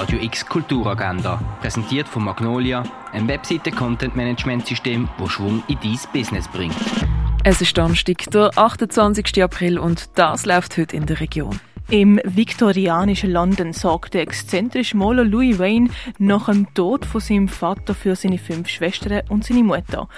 Radio X Kulturagenda, präsentiert von Magnolia, ein Webseite-Content-Management-System, das Schwung in dein Business bringt. Es ist Donnerstag, der 28. April und das läuft heute in der Region. Im viktorianischen London sorgt der exzentrische Maler Louis Wayne nach dem Tod von seinem Vater für seine fünf Schwestern und seine Mutter.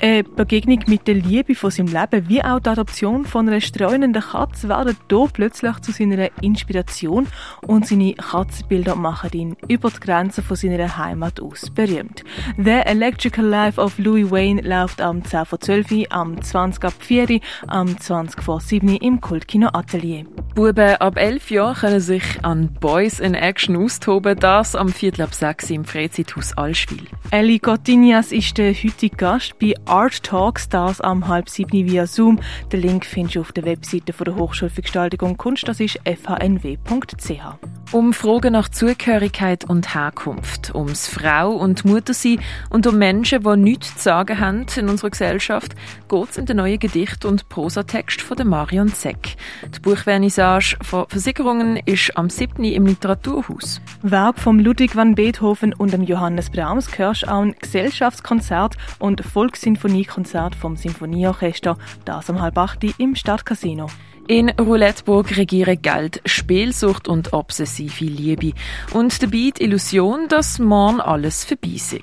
Eine Begegnung mit der Liebe von seinem Leben wie auch die Adoption von einer streunenden Katze werden hier plötzlich zu seiner Inspiration und seine Katzenbilder machen ihn über die Grenzen von seiner Heimat aus berühmt. The Electrical Life of Louis Wayne läuft am 10 vor 12 Uhr, am 20 ab 4 am 20 vor 7 im Kultkino Atelier. Buben ab 11 Jahren können sich an Boys in Action austoben, das am Viertel ab 6 im Freizeithaus Allschwil. Ellie Cottinias ist der heutige Gast bei Art Talks, das am halb sieben via Zoom. Den Link findest du auf der Webseite der Hochschule für Gestaltung und Kunst, das ist fhnw.ch. Um Fragen nach Zugehörigkeit und Herkunft, ums Frau und Muttersein und um Menschen, die nichts zu sagen haben in unserer Gesellschaft, geht es in den neuen Gedicht- und Prosatext von Marion Zeck. Die Buchvernissage von Versicherungen ist am 7. im Literaturhaus. Werk von Ludwig van Beethoven und dem Johannes Brahms hörst auch ein Gesellschaftskonzert und Volkssinfoniekonzert vom Sinfonieorchester, das am halb acht im Stadtcasino. In Rouletteburg regieren Geld, Spielsucht und obsessive Liebe. Und dabei die Illusion, dass morgen alles vorbei ist.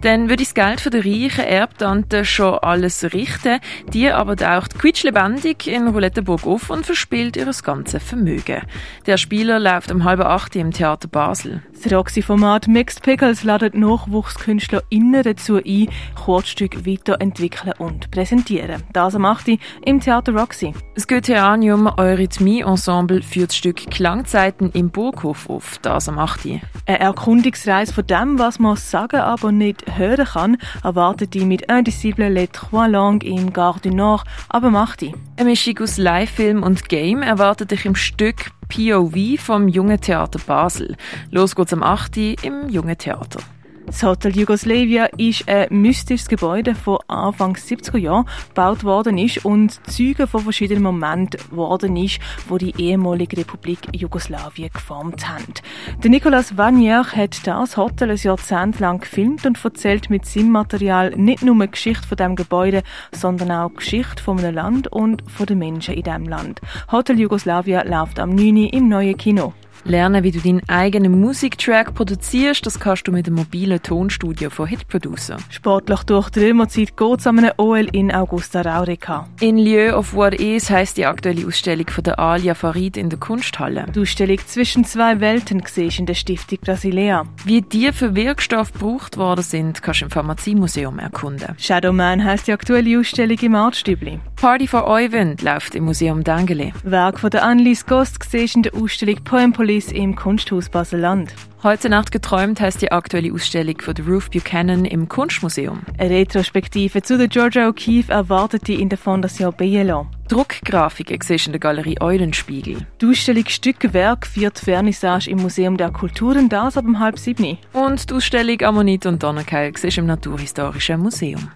Dann würde das Geld von der reichen Erbtante schon alles richten, die aber taucht quietschlebendig in Rouletteburg auf und verspielt ihr ganzes Vermögen. Der Spieler läuft um halb acht im Theater Basel. Das Roxy-Format Mixed Pickles ladet NachwuchskünstlerInnen dazu ein, Kurzstücke weiterentwickeln und präsentieren. Das am 8. im Theater Roxy. Das Goetheanium Eurythmie-Ensemble führt das Stück Klangzeiten im Burghof auf, das am 8. Eine Erkundungsreise von dem, was man sagen, aber nicht hören kann, erwartet die mit Indicible Les Trois Langues im Gare du Nord ab am 8. Eine Mischung aus Live-Film und Game erwartet dich im Stück POV vom Jungen Theater Basel. Los geht's am 8. im Jungen Theater. Das Hotel Jugoslavia ist ein mystisches Gebäude, das Anfang 70er Jahren gebaut worden ist und Zeuge von verschiedenen Momenten worden ist, wo die ehemalige Republik Jugoslawien geformt haben. Der Nicolas Vanier hat das Hotel ein Jahrzehnt lang gefilmt und erzählt mit seinem Material nicht nur die Geschichte von dem Gebäude, sondern auch die Geschichte von einem Land und von den Menschen in diesem Land. Hotel Jugoslavia läuft am 9. im neuen Kino. Lernen, wie du deinen eigenen Musiktrack produzierst, das kannst du mit dem mobilen Tonstudio von Hit Producer. Sportlich durch die Römerzeit geht es an einem OL in Augusta Raurica. In Lieu of What Is heisst die aktuelle Ausstellung von der Alia Farid in der Kunsthalle. Die Ausstellung «Zwischen zwei Welten» siehst in der Stiftung Brasilea. Wie die für Wirkstoffe gebraucht worden sind, kannst du im Pharmaziemuseum erkunden. Shadowman heisst die aktuelle Ausstellung im Artstübli. Party for Euwind läuft im Museum Dengele. Werk von der Annelies Gost siehst in der Ausstellung Poem Police im Kunsthaus Basel-Land. Heute Nacht geträumt heißt die aktuelle Ausstellung von Ruth Buchanan im Kunstmuseum. Eine Retrospektive zu der Georgia O'Keeffe erwartet die in der Fondation Bielo. Druckgrafiken siehst in der Galerie Eulenspiegel. Die Ausstellung Stückwerk führt Vernissage im Museum der Kulturen, das ab um halb sieben. Und die Ausstellung Ammonit und Donnerkeil siehst im Naturhistorischen Museum.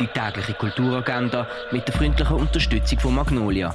Die tägliche Kulturagenda mit der freundlichen Unterstützung von Magnolia